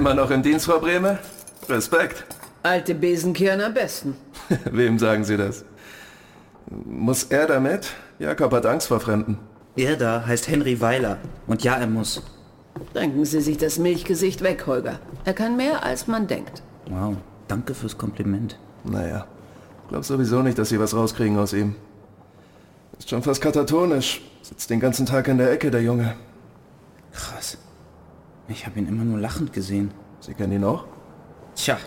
Immer noch im Dienst, Frau Brehme? Respekt. Alte Besen kehren am besten. Wem sagen Sie das? Muss er damit? Jakob hat Angst vor Fremden. Er da heißt Henry Weiler. Und ja, er muss. Denken Sie sich das Milchgesicht weg, Holger. Er kann mehr, als man denkt. Wow, danke fürs Kompliment. Naja, glaub sowieso nicht, dass Sie was rauskriegen aus ihm. Ist schon fast katatonisch. Sitzt den ganzen Tag in der Ecke, der Junge. Krass. Ich habe ihn immer nur lachend gesehen. Sie kennen ihn auch? Tja,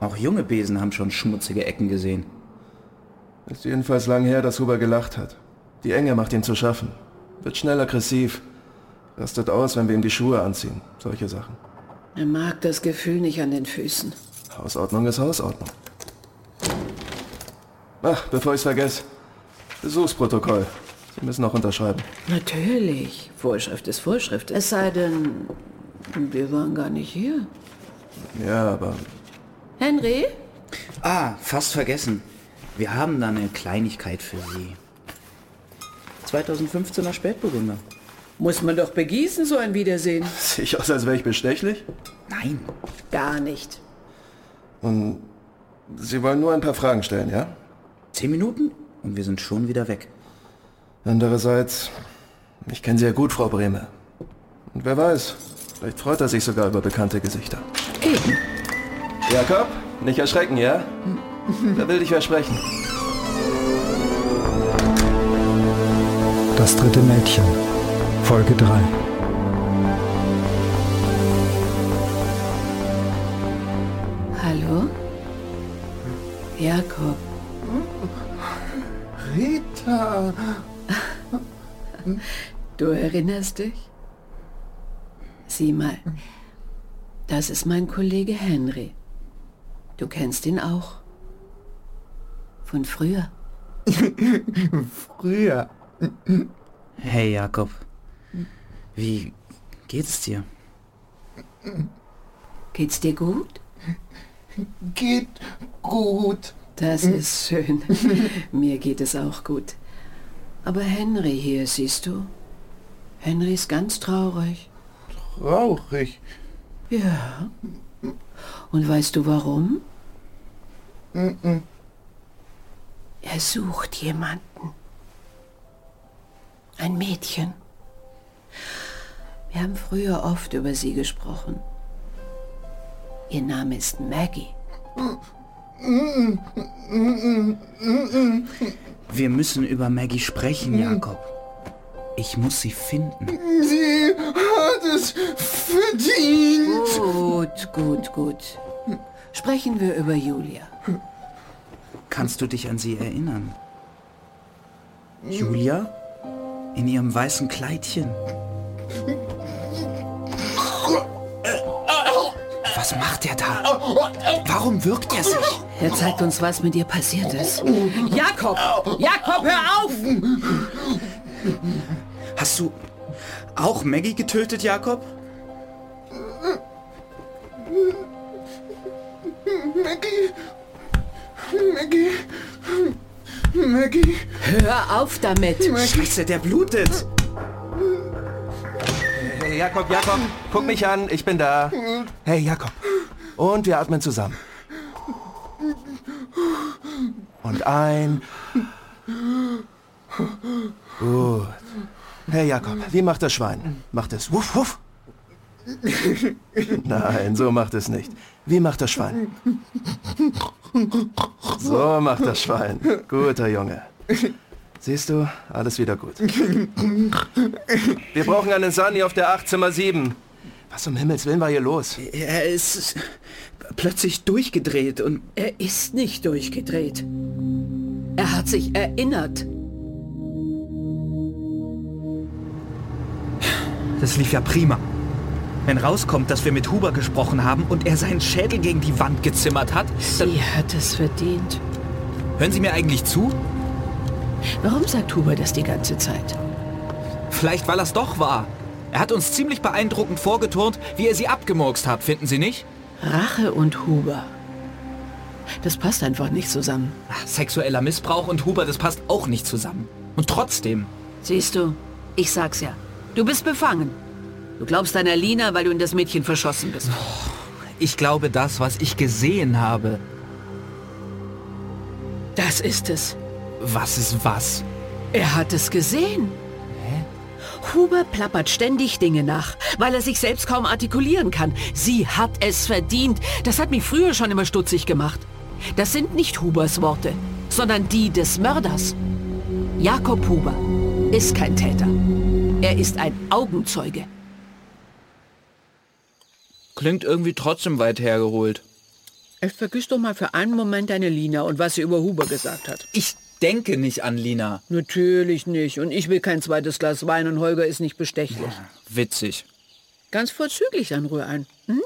auch junge Besen haben schon schmutzige Ecken gesehen. Ist jedenfalls lang her, dass Huber gelacht hat. Die Enge macht ihm zu schaffen. Wird schnell aggressiv. Rastet aus, wenn wir ihm die Schuhe anziehen. Solche Sachen. Er mag das Gefühl nicht an den Füßen. Hausordnung ist Hausordnung. Ach, bevor ich's vergesse. Besuchsprotokoll. Sie müssen auch unterschreiben. Natürlich. Vorschrift ist Vorschrift. Es sei denn, wir waren gar nicht hier. Ja, aber Henry? Ah, fast vergessen. Wir haben da eine Kleinigkeit für Sie. 2015er Spätburgunder. Muss man doch begießen, so ein Wiedersehen. sehe ich aus, als wäre ich bestechlich? Nein. Gar nicht. Und Sie wollen nur ein paar Fragen stellen, ja? Zehn Minuten und wir sind schon wieder weg. Andererseits, ich kenne Sie ja gut, Frau Brehme. Und wer weiß, vielleicht freut er sich sogar über bekannte Gesichter. Eben. Jakob, nicht erschrecken, ja? Da will dich wer sprechen. Das dritte Mädchen. Folge 3. Hallo? Jakob. Rita! Du erinnerst dich? Sieh mal, das ist mein Kollege Henry. Du kennst ihn auch. Von früher. Früher. Hey Jakob. Wie geht's dir? Geht's dir gut? Geht gut. Das ist schön. Mir geht es auch gut. Aber Henry hier, siehst du? Henry ist ganz traurig. Traurig. Ja. Und weißt du warum? Er sucht jemanden. Ein Mädchen. Wir haben früher oft über sie gesprochen. Ihr Name ist Maggie. Wir müssen über Maggie sprechen, Jakob. Ich muss sie finden. Sie es verdient. Gut, gut, gut. Sprechen wir über Julia. Kannst du dich an sie erinnern? Julia? In ihrem weißen Kleidchen. Was macht er da? Warum wirkt er sich? Er zeigt uns, was mit ihr passiert ist. Jakob! Jakob, hör auf! Hast du auch Maggie getötet, Jakob? Maggie. Maggie. Maggie. Hör auf damit! Scheiße, der blutet. Hey, Jakob, Jakob, guck mich an, ich bin da. Hey, Jakob. Und wir atmen zusammen. Und ein. Gut. Hey, Jakob, wie macht das Schwein? Macht es wuff, wuff? Nein, so macht es nicht. Wie macht das Schwein? So macht das Schwein. Guter Junge. Siehst du, alles wieder gut. Wir brauchen einen Sunny auf der 8, Zimmer 7. Was um Himmels Willen war hier los? Er ist plötzlich durchgedreht und Er ist nicht durchgedreht. Er hat sich erinnert. Das lief ja prima. Wenn rauskommt, dass wir mit Huber gesprochen haben und er seinen Schädel gegen die Wand gezimmert hat, Sie hat es verdient. hören Sie mir eigentlich zu? Warum sagt Huber das die ganze Zeit? Vielleicht, weil das doch war. Er hat uns ziemlich beeindruckend vorgeturnt, wie er sie abgemurkst hat, finden Sie nicht? Rache und Huber. Das passt einfach nicht zusammen. Ach, sexueller Missbrauch und Huber, das passt auch nicht zusammen. Und trotzdem, Siehst du, ich sag's ja. Du bist befangen. Du glaubst deiner Lina, weil du in das Mädchen verschossen bist. Ich glaube das, was ich gesehen habe. Das ist es. Was ist was? Er hat es gesehen. Huber plappert ständig Dinge nach, weil er sich selbst kaum artikulieren kann. Sie hat es verdient. Das hat mich früher schon immer stutzig gemacht. Das sind nicht Hubers Worte, sondern die des Mörders. Jakob Huber ist kein Täter. Er ist ein Augenzeuge. Klingt irgendwie trotzdem weit hergeholt. Jetzt vergiss doch mal für einen Moment deine Lina und was sie über Huber gesagt hat. Ich denke nicht an Lina. Natürlich nicht. Und ich will kein zweites Glas Wein und Holger ist nicht bestechlich. Witzig. Ganz vorzüglich dann Rührei. Hm?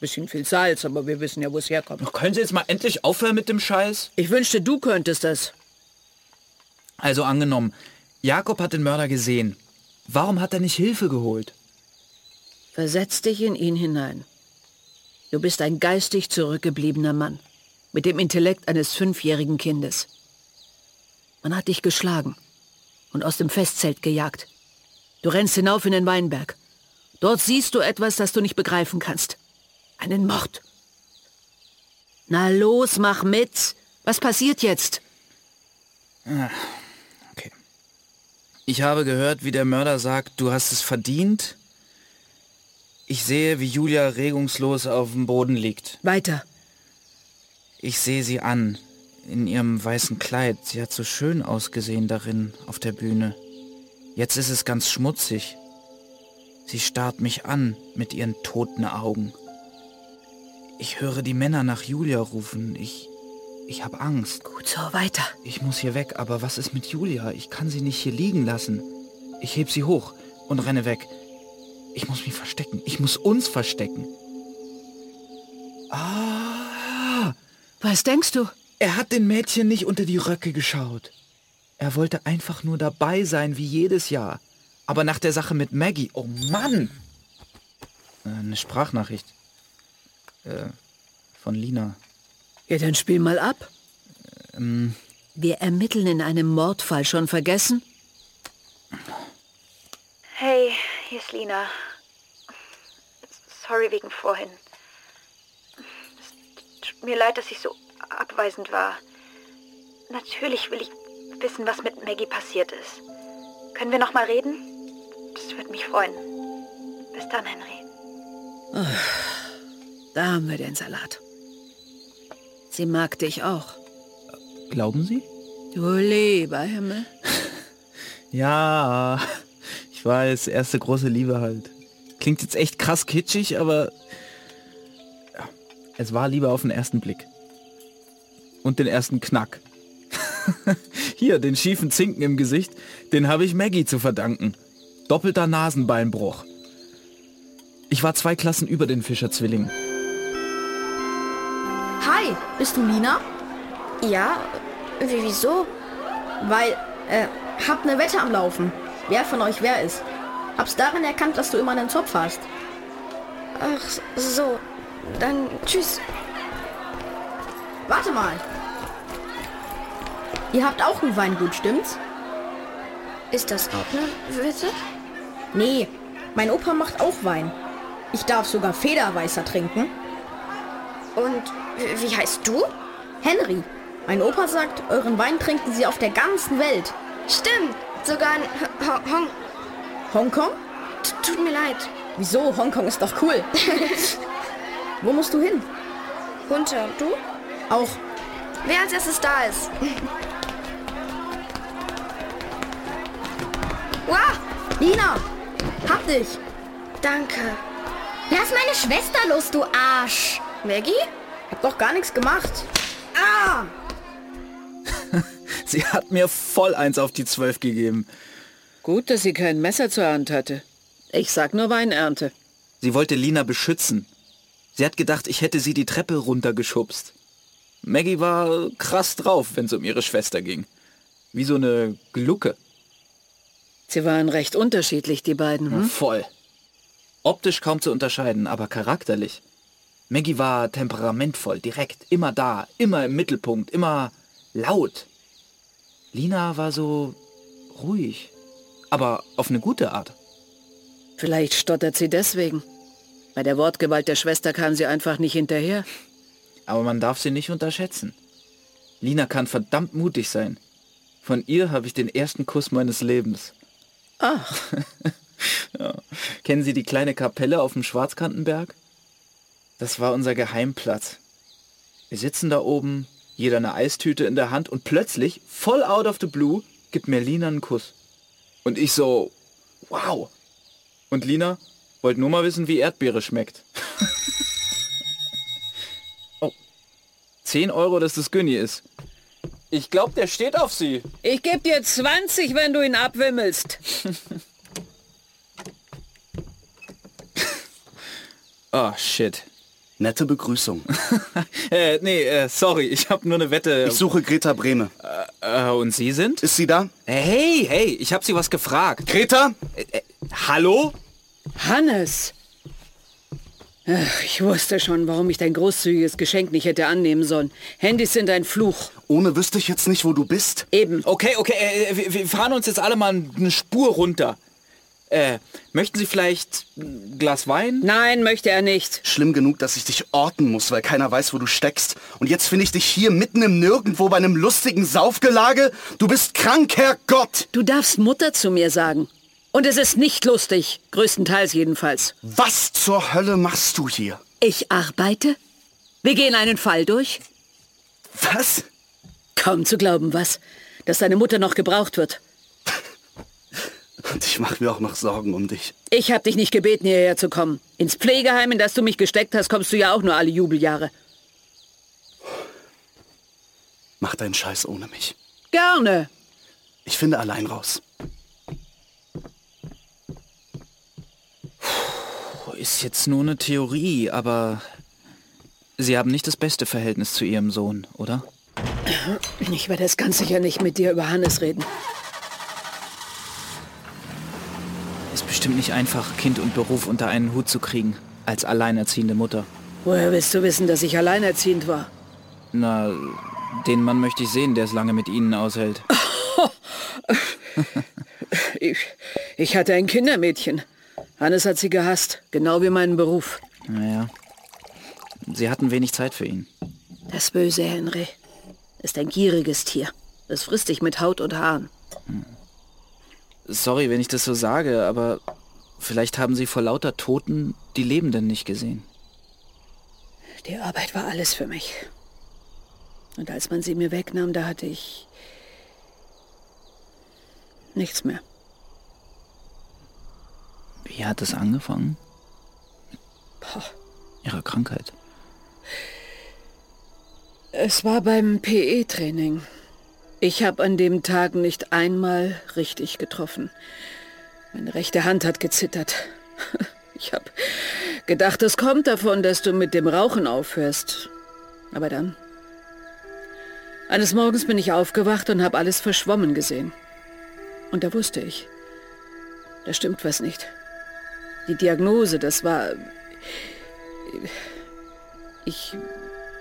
Bisschen viel Salz, aber wir wissen ja, wo es herkommt. Können Sie jetzt mal endlich aufhören mit dem Scheiß? Ich wünschte, du könntest das. Also angenommen, Jakob hat den Mörder gesehen. Warum hat er nicht Hilfe geholt? Versetz dich in ihn hinein. Du bist ein geistig zurückgebliebener Mann. Mit dem Intellekt eines fünfjährigen Kindes. Man hat dich geschlagen und aus dem Festzelt gejagt. Du rennst hinauf in den Weinberg. Dort siehst du etwas, das du nicht begreifen kannst. Einen Mord. Na los, mach mit. Was passiert jetzt? Okay. Ich habe gehört, wie der Mörder sagt, du hast es verdient. Ich sehe, wie Julia regungslos auf dem Boden liegt. Weiter. Ich sehe sie an, in ihrem weißen Kleid. Sie hat so schön ausgesehen darin, auf der Bühne. Jetzt ist es ganz schmutzig. Sie starrt mich an mit ihren toten Augen. Ich höre die Männer nach Julia rufen. Ich, ich habe Angst. Gut so, weiter. Ich muss hier weg, aber was ist mit Julia? Ich kann sie nicht hier liegen lassen. Ich heb sie hoch und renne weg. Ich muss mich verstecken. Ich muss uns verstecken. Ah, Was denkst du? er hat den Mädchen nicht unter die Röcke geschaut. Er wollte einfach nur dabei sein, wie jedes Jahr. Aber nach der Sache mit Maggie, oh Mann! Äh, Eine Sprachnachricht. Äh, von Lina. Ja, dann spiel mal ab. Ähm, Wir ermitteln in einem Mordfall. Schon vergessen? Hey, hier ist Lina. Sorry wegen vorhin. Es tut mir leid, dass ich so abweisend war. Natürlich will ich wissen, was mit Maggie passiert ist. Können wir noch mal reden? Das würde mich freuen. Bis dann, Henry. Da haben wir den Salat. Sie mag dich auch. glauben Sie? Du lieber Himmel. Ja, ich weiß, erste große Liebe halt. Klingt jetzt echt krass kitschig, aber ja, es war Liebe auf den ersten Blick. Und den ersten Knack. Hier, den schiefen Zinken im Gesicht, den habe ich Maggie zu verdanken. Doppelter Nasenbeinbruch. Ich war zwei Klassen über den Fischer-Zwillingen. Hi, bist du Lina? Ja? Wie, wieso? Weil, äh, hab ne Wette am Laufen. Wer von euch wer ist. Hab's darin erkannt, dass du immer einen Zopf hast. Ach so. Dann tschüss. Warte mal. Ihr habt auch ein Weingut, stimmt's? Ist das auch eine Wette? Nee, mein Opa macht auch Wein. Ich darf sogar Federweißer trinken. Und wie wie heißt du? Henry, mein Opa sagt, euren Wein trinken sie auf der ganzen Welt. Stimmt. Sogar in H- H- Hong. Hongkong? T- Tut mir leid. Wieso? Hongkong ist doch cool. Wo musst du hin? Runter. Du? Auch. Wer als erstes da ist? wow, Lina, hab dich. danke. Lass meine Schwester los, du Arsch. Maggie? Hab doch gar nichts gemacht. Ah! Sie hat mir voll eins auf die Zwölf gegeben. Gut, dass sie kein Messer zur Hand hatte. Ich sag nur Weinernte. Sie wollte Lina beschützen. Sie hat gedacht, ich hätte sie die Treppe runtergeschubst. Maggie war krass drauf, wenn es um ihre Schwester ging. Wie so eine Glucke. Sie waren recht unterschiedlich, die beiden. Hm? Voll. Optisch kaum zu unterscheiden, aber charakterlich. Maggie war temperamentvoll, direkt, immer da, immer im Mittelpunkt, immer laut. Lina war so ruhig, aber auf eine gute Art. Vielleicht stottert sie deswegen. Bei der Wortgewalt der Schwester kam sie einfach nicht hinterher. Aber man darf sie nicht unterschätzen. Lina kann verdammt mutig sein. Von ihr habe ich den ersten Kuss meines Lebens. Ach, Ja. Kennen Sie die kleine Kapelle auf dem Schwarzkantenberg? Das war unser Geheimplatz. Wir sitzen da oben, jeder eine Eistüte in der Hand und plötzlich, voll out of the blue, gibt mir Lina einen Kuss. Und ich so, wow. Und Lina wollte nur mal wissen, wie Erdbeere schmeckt. oh, 10 Euro, dass das Günni ist. Ich glaube, der steht auf sie. ich geb dir 20, wenn du ihn abwimmelst. Oh, shit. Nette Begrüßung. Äh, nee, äh, sorry, ich habe nur eine Wette. Ich suche Greta Brehme. Äh, und Sie sind? Ist sie da? Hey, hey, ich habe Sie was gefragt. Greta? Äh, hallo? Hannes! Ach, ich wusste schon, warum ich dein großzügiges Geschenk nicht hätte annehmen sollen. Handys sind ein Fluch. Ohne wüsste ich jetzt nicht, wo du bist. Eben. Okay, okay, äh, wir, wir fahren uns jetzt alle mal eine Spur runter. Äh, möchten Sie vielleicht ein Glas Wein? Nein, möchte er nicht. Schlimm genug, dass ich dich orten muss, weil keiner weiß, wo du steckst. Und jetzt finde ich dich hier mitten im Nirgendwo bei einem lustigen Saufgelage. Du bist krank, Herrgott! Du darfst Mutter zu mir sagen. Und es ist nicht lustig. Größtenteils jedenfalls. Was zur Hölle machst du hier? Ich arbeite? Wir gehen einen Fall durch? Was? Kaum zu glauben, was? Dass deine Mutter noch gebraucht wird. Und ich mache mir auch noch Sorgen um dich. Ich hab dich nicht gebeten, hierher zu kommen. Ins Pflegeheim, in das du mich gesteckt hast, kommst du ja auch nur alle Jubeljahre. Mach deinen Scheiß ohne mich. Gerne. Ich finde allein raus. Ist jetzt nur eine Theorie, aber Sie haben nicht das beste Verhältnis zu Ihrem Sohn, oder? Ich werde es ganz sicher nicht mit dir über Hannes reden. Ist bestimmt nicht einfach, Kind und Beruf unter einen Hut zu kriegen, als alleinerziehende Mutter. Woher willst du wissen, dass ich alleinerziehend war? Na, den Mann möchte ich sehen, der es lange mit Ihnen aushält. Ich, ich hatte ein Kindermädchen. Hannes hat sie gehasst, genau wie meinen Beruf. Naja. Sie hatten wenig Zeit für ihn. Das böse Henry ist ein gieriges Tier. Es frisst dich mit Haut und Haaren. Sorry, wenn ich das so sage, aber vielleicht haben Sie vor lauter Toten die Lebenden nicht gesehen. Die Arbeit war alles für mich. Und als man sie mir wegnahm, da hatte ich nichts mehr. Wie hat es angefangen? Boah. Ihre Krankheit. Es war beim PE-Training. Ich habe an dem Tag nicht einmal richtig getroffen. Meine rechte Hand hat gezittert. Ich habe gedacht, es kommt davon, dass du mit dem Rauchen aufhörst. Aber dann... Eines Morgens bin ich aufgewacht und habe alles verschwommen gesehen. Und da wusste ich, da stimmt was nicht. Die Diagnose, das war... Ich...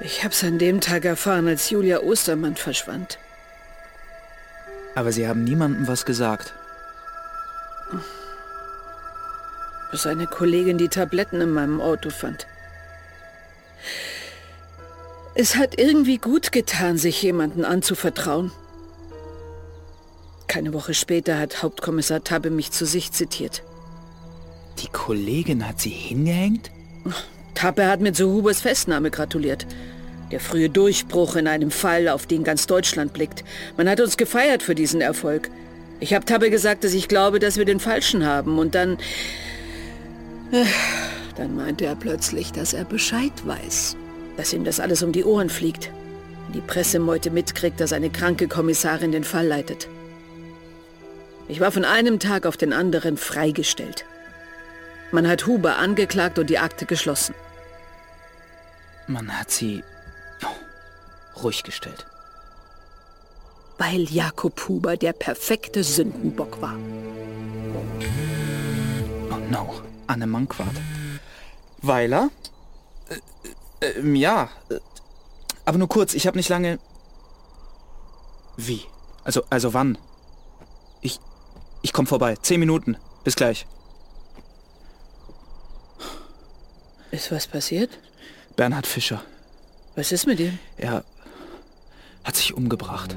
Ich hab's an dem Tag erfahren, als Julia Ostermann verschwand. Aber Sie haben niemandem was gesagt. Bis eine Kollegin die Tabletten in meinem Auto fand. Es hat irgendwie gut getan, sich jemanden anzuvertrauen. Keine Woche später hat Hauptkommissar Tabbe mich zu sich zitiert. Die Kollegin hat Sie hingehängt? Tabbe hat mir zu Hubers Festnahme gratuliert. Der frühe Durchbruch in einem Fall, auf den ganz Deutschland blickt. Man hat uns gefeiert für diesen Erfolg. Ich habe Tabbe gesagt, dass ich glaube, dass wir den Falschen haben. Und dann... Äh, Dann meinte er plötzlich, dass er Bescheid weiß. Dass ihm das alles um die Ohren fliegt. Die Pressemeute mitkriegt, dass eine kranke Kommissarin den Fall leitet. Ich war von einem Tag auf den anderen freigestellt. Man hat Huber angeklagt und die Akte geschlossen. Man hat Sie ruhig gestellt. Weil Jakob Huber der perfekte Sündenbock war. Oh no, Anne Mankwart. Weiler? Äh, äh, ja. äh, Aber nur kurz, ich habe nicht lange... Wie? Also, also wann? Ich... Ich komme vorbei. Zehn Minuten. Bis gleich. Ist was passiert? Bernhard Fischer. Was ist mit ihm? Er hat sich umgebracht.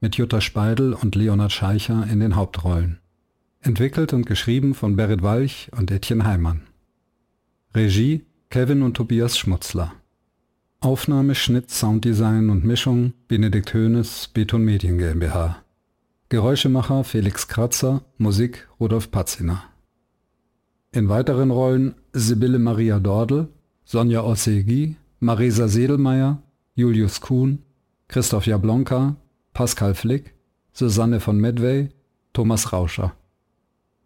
Mit Jutta Speidel und Leonhard Scheicher in den Hauptrollen. Entwickelt und geschrieben von Berit Walch und Etienne Heimann. Regie Kevin und Tobias Schmutzler. Aufnahme, Schnitt, Sounddesign und Mischung Benedikt Höhnes, Beton Medien GmbH. Geräuschemacher Felix Kratzer, Musik Rudolf Patziner. In weiteren Rollen Sibylle Maria Dordel, Sonja Ossegi, Marisa Sedelmeier, Julius Kuhn, Christoph Jablonka, Pascal Flick, Susanne von Medway, Thomas Rauscher.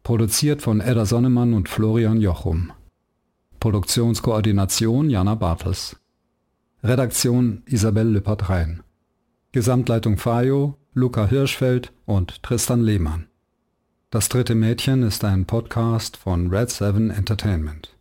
Produziert von Edda Sonnemann und Florian Jochum. Produktionskoordination Jana Bartels. Redaktion Isabel Lüppert-Rhein. Gesamtleitung Fajo, Luca Hirschfeld und Tristan Lehmann. Das dritte Mädchen ist ein Podcast von Red 7 Entertainment.